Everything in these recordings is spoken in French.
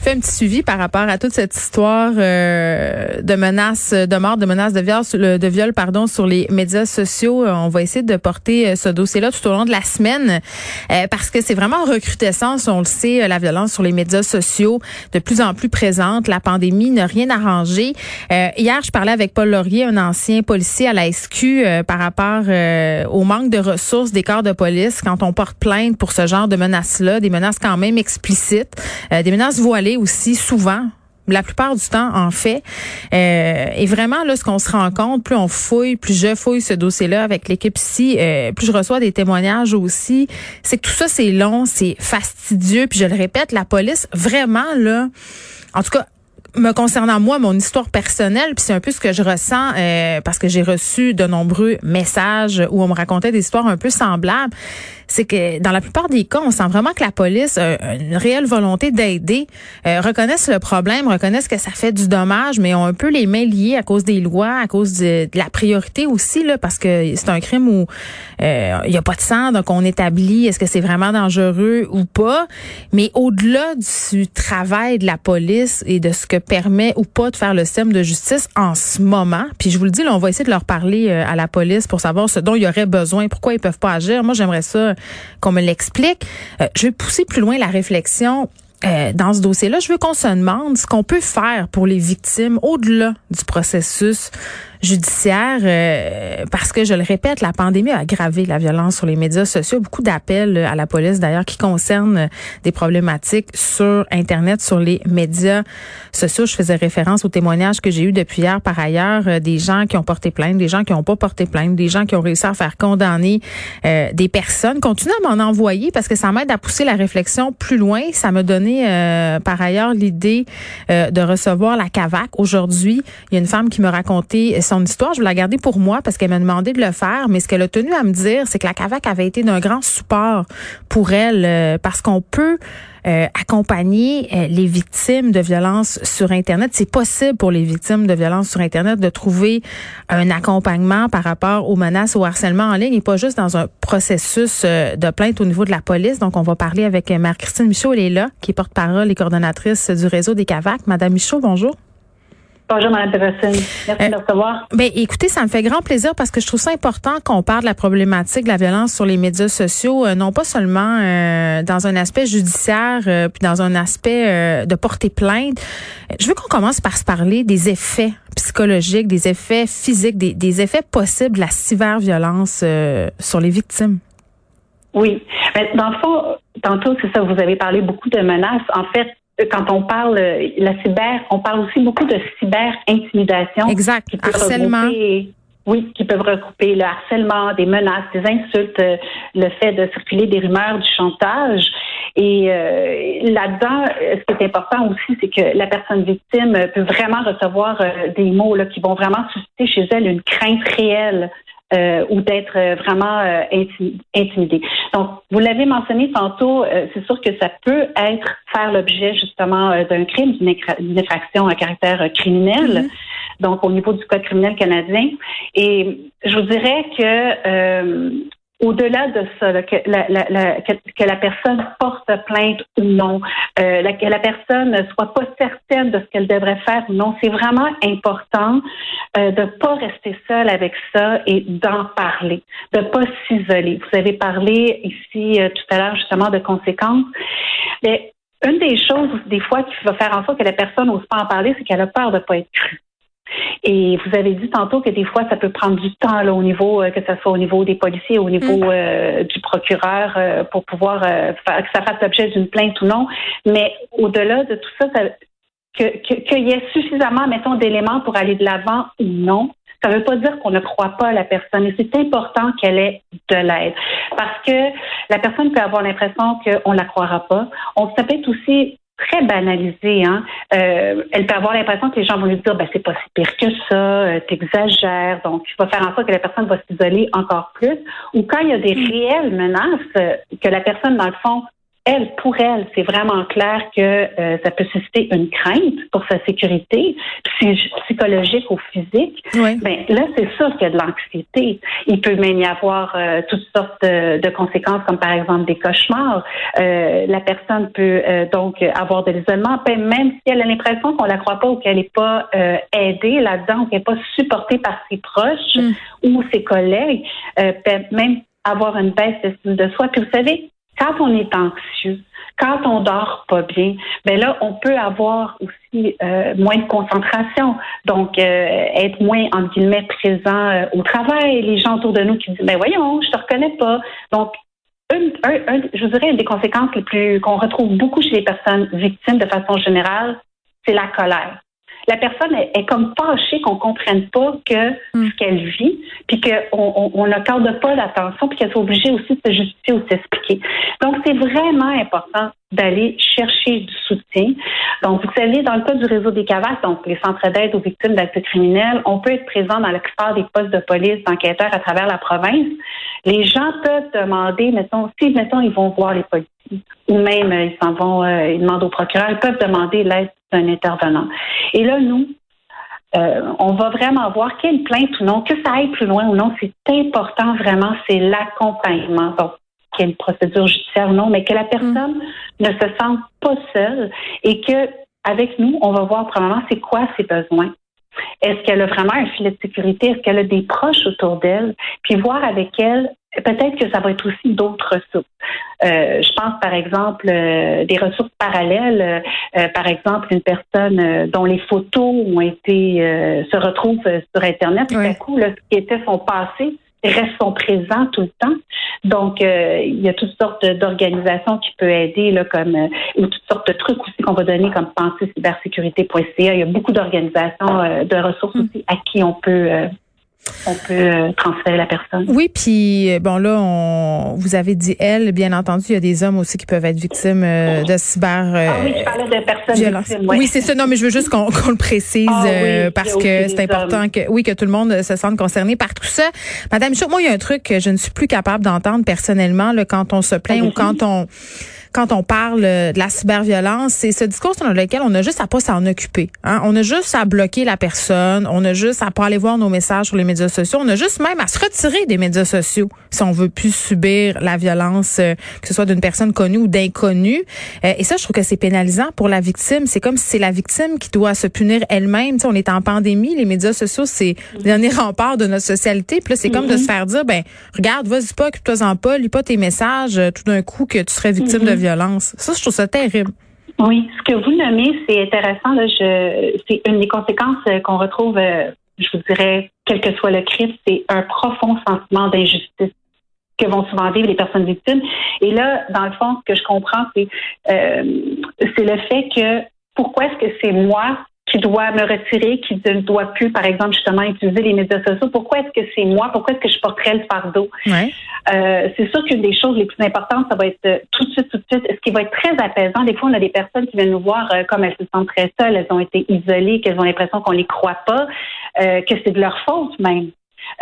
fait un petit suivi par rapport à toute cette histoire euh, de menaces de mort, de menaces de viol, de pardon, sur les médias sociaux. Euh, on va essayer de porter euh, ce dossier-là tout au long de la semaine parce que c'est vraiment en recrudescence, on le sait, la violence sur les médias sociaux de plus en plus présente. La pandémie n'a rien arrangé. hier, je parlais avec Paul Laurier, un ancien policier à la SQ, par rapport au manque de ressources des corps de police quand on porte plainte pour ce genre de menaces-là, des menaces quand même explicites, des menaces voilées aussi souvent la plupart du temps, en fait. Euh, et vraiment, là, ce qu'on se rend compte, plus on fouille, plus je fouille ce dossier-là avec l'équipe ici, euh, plus je reçois des témoignages aussi, c'est que tout ça, c'est long, c'est fastidieux. Puis je le répète, la police, vraiment, là, en tout cas, me concernant moi, mon histoire personnelle, puis c'est un peu ce que je ressens euh, parce que j'ai reçu de nombreux messages où on me racontait des histoires un peu semblables c'est que dans la plupart des cas, on sent vraiment que la police a une réelle volonté d'aider, euh, reconnaissent le problème, reconnaissent que ça fait du dommage, mais ont un peu les mains liées à cause des lois, à cause de, la priorité aussi, là, parce que c'est un crime où euh, il n'y a pas de sang, donc on établit est-ce que c'est vraiment dangereux ou pas. Mais au-delà du travail de la police et de ce que permet ou pas de faire le système de justice en ce moment, puis je vous le dis, là, on va essayer de leur parler euh, à la police pour savoir ce dont il y aurait besoin, pourquoi ils peuvent pas agir. Moi, j'aimerais ça qu'on me l'explique. Euh, je vais pousser plus loin la réflexion. Euh, dans ce dossier-là, je veux qu'on se demande ce qu'on peut faire pour les victimes au-delà du processus judiciaire euh, parce que je le répète, la pandémie a aggravé la violence sur les médias sociaux. Beaucoup d'appels à la police d'ailleurs qui concernent des problématiques sur Internet, sur les médias sociaux. Je faisais référence aux témoignages que j'ai eu depuis hier par ailleurs, euh, des gens qui ont porté plainte, des gens qui n'ont pas porté plainte, des gens qui ont réussi à faire condamner euh, des personnes. Continuez à m'en envoyer parce que ça m'aide à pousser la réflexion plus loin. Ça m'a donné par ailleurs l'idée de recevoir la CAVAC aujourd'hui. Il y a une femme qui me racontait son histoire. Je vais la garder pour moi parce qu'elle m'a demandé de le faire. Mais ce qu'elle a tenu à me dire, c'est que la CAVAC avait été d'un grand support pour elle euh, parce qu'on peut euh, accompagner euh, les victimes de violences sur Internet. C'est possible pour les victimes de violences sur Internet de trouver un accompagnement par rapport aux menaces, au harcèlement en ligne et pas juste dans un processus de plainte au niveau de la police. Donc, on va parler avec Marie-Christine Michaud. Elle est là, qui est porte-parole et coordonnatrice du réseau des CAVAC. Madame Michaud, bonjour. Bonjour, Mme Merci euh, de recevoir. Ben, écoutez, ça me fait grand plaisir parce que je trouve ça important qu'on parle de la problématique de la violence sur les médias sociaux, euh, non pas seulement euh, dans un aspect judiciaire, puis dans un aspect de porter plainte. Je veux qu'on commence par se parler des effets psychologiques, des effets physiques, des, des effets possibles de la cyberviolence sur les victimes. Oui. Mais dans le fond, tantôt, c'est ça, vous avez parlé beaucoup de menaces. En fait, quand on parle euh, la cyber, on parle aussi beaucoup de cyber-intimidation. Exact. harcèlement. oui, qui peuvent regrouper le harcèlement, des menaces, des insultes, euh, le fait de circuler des rumeurs, du chantage. Et euh, là-dedans, ce qui est important aussi, c'est que la personne victime peut vraiment recevoir des mots là, qui vont vraiment susciter chez elle une crainte réelle euh, ou d'être euh, vraiment euh, intimidé. Donc, vous l'avez mentionné tantôt, c'est sûr que ça peut être faire l'objet justement d'un crime, d'une infraction à caractère criminel. Mm-hmm. Donc, au niveau du code criminel canadien. Et je vous dirais que au-delà de ça, que, la, personne porte plainte ou non, euh, que la personne ne soit pas certaine de ce qu'elle devrait faire ou non, c'est vraiment important euh, de pas rester seule avec ça et d'en parler, de pas s'isoler. Vous avez parlé ici euh, tout à l'heure justement de conséquences. Mais une des choses, des fois, qui va faire en sorte que la personne n'ose pas en parler, c'est qu'elle a peur de pas être crue. Et vous avez dit tantôt que des fois, ça peut prendre du temps là, au niveau, euh, que ce soit au niveau des policiers, au niveau mm. euh, du procureur, euh, pour pouvoir faire, que ça fasse l'objet d'une plainte ou non. Mais au-delà de tout ça, qu'il que, y ait suffisamment, mettons, d'éléments pour aller de l'avant ou non, ça ne veut pas dire qu'on ne croit pas à la personne. Et c'est important qu'elle ait de l'aide. Parce que la personne peut avoir l'impression qu'on ne la croira pas. On, peut aussi très banalisée. Hein. Euh, elle peut avoir l'impression que les gens vont lui dire ben, c'est pas si pire que ça, euh, t'exagères. Donc, il va faire en sorte que la personne va s'isoler encore plus. Ou quand il y a des mm. réelles menaces, euh, que la personne, dans le fond, elle, pour elle, c'est vraiment clair que euh, ça peut susciter une crainte pour sa sécurité psychologique ou physique. Oui. Ben, là, c'est sûr qu'il y a de l'anxiété. Il peut même y avoir euh, toutes sortes de, conséquences, comme par exemple des cauchemars. Euh, la personne peut donc avoir de l'isolement, ben, même si elle a l'impression qu'on la croit pas ou qu'elle n'est pas aidée là-dedans, ou qu'elle n'est pas supportée par ses proches Mm. ou ses collègues, peut même avoir une baisse d'estime de soi. Puis vous savez, quand on est anxieux, quand on dort pas bien, ben là, on peut avoir aussi euh, moins de concentration, donc euh, être moins entre guillemets présent euh, au travail. Les gens autour de nous qui disent, ben voyons, je te reconnais pas. Donc un, je vous dirais une des conséquences les plus qu'on retrouve beaucoup chez les personnes victimes de façon générale, c'est la colère la personne est, comme fâchée qu'on comprenne pas que mm. ce qu'elle vit, puis qu'on on n'accorde pas l'attention, puis qu'elle soit obligée aussi de se justifier ou de s'expliquer. Donc, c'est vraiment important d'aller chercher du soutien. Donc, vous savez, dans le cas du réseau des CAVAS, donc les centres d'aide aux victimes d'actes criminels, on peut être présent dans la plupart des postes de police, d'enquêteurs à travers la province. Les gens peuvent demander, mettons, si, mettons, ils vont voir les policiers, ou même ils s'en vont, euh, ils demandent au procureur, ils peuvent demander l'aide d'un intervenant. Et là, nous, euh, on va vraiment voir quelle plainte ou non, que ça aille plus loin ou non. C'est important vraiment, c'est l'accompagnement. Donc, quelle procédure judiciaire ou non, mais que la personne mm. ne se sente pas seule et que avec nous, on va voir probablement c'est quoi ses besoins. Est-ce qu'elle a vraiment un filet de sécurité? Est-ce qu'elle a des proches autour d'elle? Puis voir avec elle peut-être que ça va être aussi d'autres ressources. Euh, je pense par exemple euh, des ressources parallèles, euh, par exemple une personne dont les photos ont été se retrouvent sur internet, tout à coup, là, ce qui était son passé reste son présent tout le temps. Donc, il y a toutes sortes d'organisations qui peuvent aider, là, comme ou toutes sortes de trucs aussi qu'on va donner, comme penser cybersécurité.ca. Il y a beaucoup d'organisations de ressources mm. aussi à qui on peut on peut euh, transférer la personne. Oui, puis euh, bon là, on, vous avez dit elle, bien entendu, il y a des hommes aussi qui peuvent être victimes euh, de cyber. ah oui, je parlais de personnes victimes. Oui, c'est ça. Non, mais je veux juste qu'on le précise ah parce que c'est important que oui que tout le monde se sente concerné par tout ça. Madame Chou, moi il y a un truc que je ne suis plus capable d'entendre personnellement là, quand on se plaint ou quand on quand on parle de la cyberviolence, c'est ce discours dans lequel on a juste à pas s'en occuper. Hein? On a juste à bloquer la personne, on a juste à pas aller voir nos messages sur les médias sociaux, on a juste même à se retirer des médias sociaux si on veut plus subir la violence, euh, que ce soit d'une personne connue ou d'inconnue. Euh, et ça, je trouve que c'est pénalisant pour la victime. C'est comme si c'est la victime qui doit se punir elle-même. on est en pandémie, les médias sociaux, c'est le dernier rempart de notre socialité. Puis là, c'est comme de se faire dire, ben regarde, vas-y pas, occupe-toi-en pas, lis pas tes messages, euh, tout d'un coup que tu serais victime de violence. Ça, je trouve ça terrible. Oui, ce que vous nommez, c'est intéressant. Là, je, c'est une des conséquences euh, qu'on retrouve, euh, je vous dirais, quel que soit le crime, c'est un profond sentiment d'injustice que vont souvent vivre les personnes victimes. Et là, dans le fond, ce que je comprends, c'est euh, c'est le fait que pourquoi est-ce que c'est moi qui doit me retirer, qui ne doit plus, par exemple, justement, utiliser les médias sociaux? Pourquoi est-ce que c'est moi? Pourquoi est-ce que je porterais le fardeau? Euh, c'est sûr qu'une des choses les plus importantes, ça va être euh, tout de suite, tout de suite, ce qui va être très apaisant. Des fois, on a des personnes qui viennent nous voir euh, comme elles se sentent très seules, elles ont été isolées, qu'elles ont l'impression qu'on les croit pas, que c'est de leur faute même.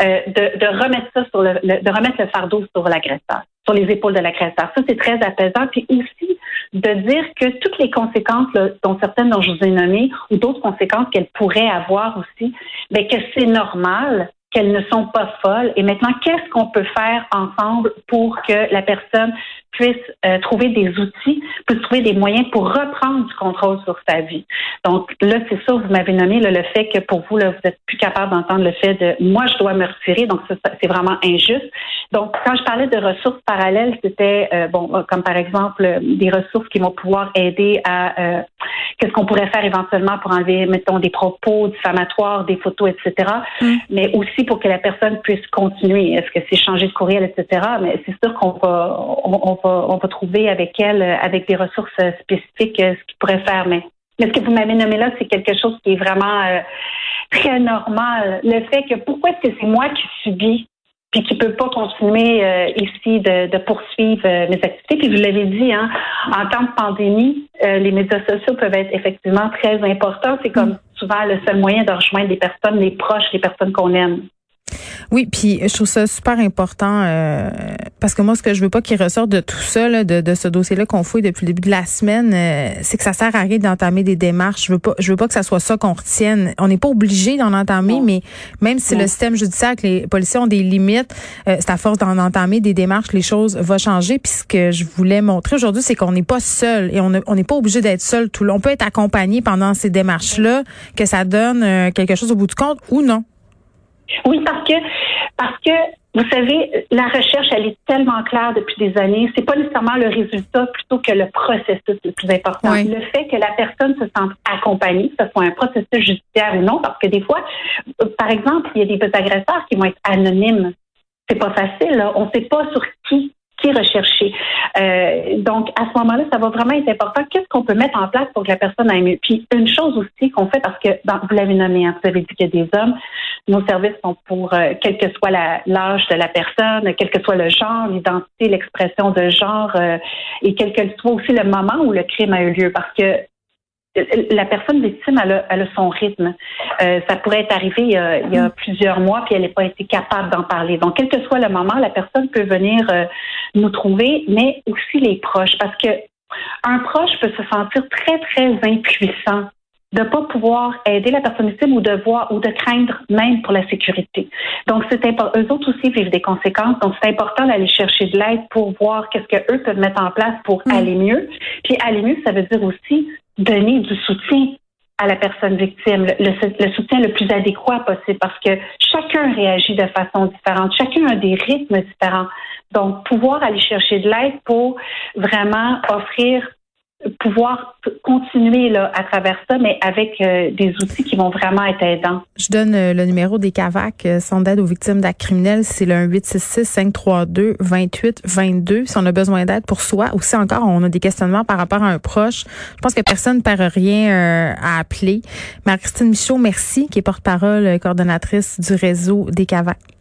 de, de, remettre ça sur le, de remettre le fardeau sur l'agresseur, sur les épaules de l'agresseur. Ça, c'est très apaisant. Puis aussi, de dire que toutes les conséquences, dont certaines dont je vous ai nommées, ou d'autres conséquences qu'elles pourraient avoir aussi, mais ben, que c'est normal qu'elles ne sont pas folles. Et maintenant, qu'est-ce qu'on peut faire ensemble pour que la personne puisse euh, trouver des outils, puisse trouver des moyens pour reprendre du contrôle sur sa vie? Donc là, c'est ça, vous m'avez nommé le fait que pour vous, vous êtes plus capable d'entendre le fait de moi, je dois me retirer. Donc c'est vraiment injuste. Donc quand je parlais de ressources parallèles, c'était euh, bon, euh, comme par exemple des ressources qui vont pouvoir aider à qu'est-ce qu'on pourrait faire éventuellement pour enlever, mettons, des propos diffamatoires, des photos, etc. Mm. Mais aussi pour que la personne puisse continuer. Est-ce que c'est changer de courriel, etc. Mais c'est sûr qu'on va, on, on va trouver avec elle, euh, avec des ressources euh, spécifiques, euh, ce qu'il pourrait faire. Mais, ce que vous m'avez nommé là, c'est quelque chose qui est vraiment très normal. Le fait que pourquoi est-ce que c'est moi qui subis puis qui peut pas continuer ici de, poursuivre mes activités. Puis vous l'avez dit, hein, en temps de pandémie, les médias sociaux peuvent être effectivement très importants. C'est comme souvent le seul moyen de rejoindre les personnes, les proches, les personnes qu'on aime. Oui, puis je trouve ça super important euh, parce que moi, ce que je veux pas qu'il ressorte de tout ça, de, de ce dossier-là qu'on fouille depuis le début de la semaine, euh, c'est que ça sert à rien d'entamer des démarches. Je veux pas, je veux pas que ça soit ça qu'on retienne. On n'est pas obligé d'en entamer, mais même si le système judiciaire, que les policiers ont des limites, euh, c'est à force d'en entamer des démarches, les choses vont changer. Puis ce que je voulais montrer aujourd'hui, c'est qu'on n'est pas seul et on n'est pas obligé d'être seul tout le On peut être accompagné pendant ces démarches-là, que ça donne quelque chose au bout du compte ou non. Oui, parce que parce que vous savez, la recherche, elle est tellement claire depuis des années. C'est pas nécessairement le résultat plutôt que le processus le plus important. Le fait que la personne se sente accompagnée, que ce soit un processus judiciaire ou non, parce que des fois, par exemple, il y a des agresseurs qui vont être anonymes. C'est pas facile. Là. On ne sait pas sur qui qui est recherché. Euh, donc, à ce moment-là, ça va vraiment être important. Qu'est-ce qu'on peut mettre en place pour que la personne aille mieux? Puis, une chose aussi qu'on fait, parce que vous l'avez nommé, hein, vous avez dit qu'il y a des hommes, nos services sont pour, euh, quel que soit l'âge de la personne, quel que soit le genre, l'identité, l'expression de genre, euh, et quel que soit aussi le moment où le crime a eu lieu. Parce que la personne victime, elle a, son rythme. Euh, ça pourrait être arrivé il y, a, mm. plusieurs mois, puis elle n'a pas été capable d'en parler. Donc, quel que soit le moment, la personne peut venir euh, nous trouver, mais aussi les proches, parce que un proche peut se sentir très, très impuissant de pas pouvoir aider la personne victime ou de voir ou de craindre même pour la sécurité. Donc c'est important. Eux autres aussi vivent des conséquences. Donc c'est important d'aller chercher de l'aide pour voir qu'est-ce que eux peuvent mettre en place pour mm. aller mieux. Puis aller mieux, ça veut dire aussi donner du soutien à la personne victime, le, soutien le plus adéquat possible parce que chacun réagit de façon différente, chacun a des rythmes différents. Donc, pouvoir aller chercher de l'aide pour vraiment offrir pouvoir continuer là, à travers ça, mais avec euh, des outils qui vont vraiment être aidants. Je donne euh, le numéro des CAVAC, euh, son d'aide aux victimes d'actes criminels, c'est le 1-866-532-2822. Si on a besoin d'aide pour soi, ou si encore on a des questionnements par rapport à un proche, je pense que personne ne perd rien à appeler. Marie-Christine Michaud, merci, qui est porte-parole, coordonnatrice du réseau des CAVAC.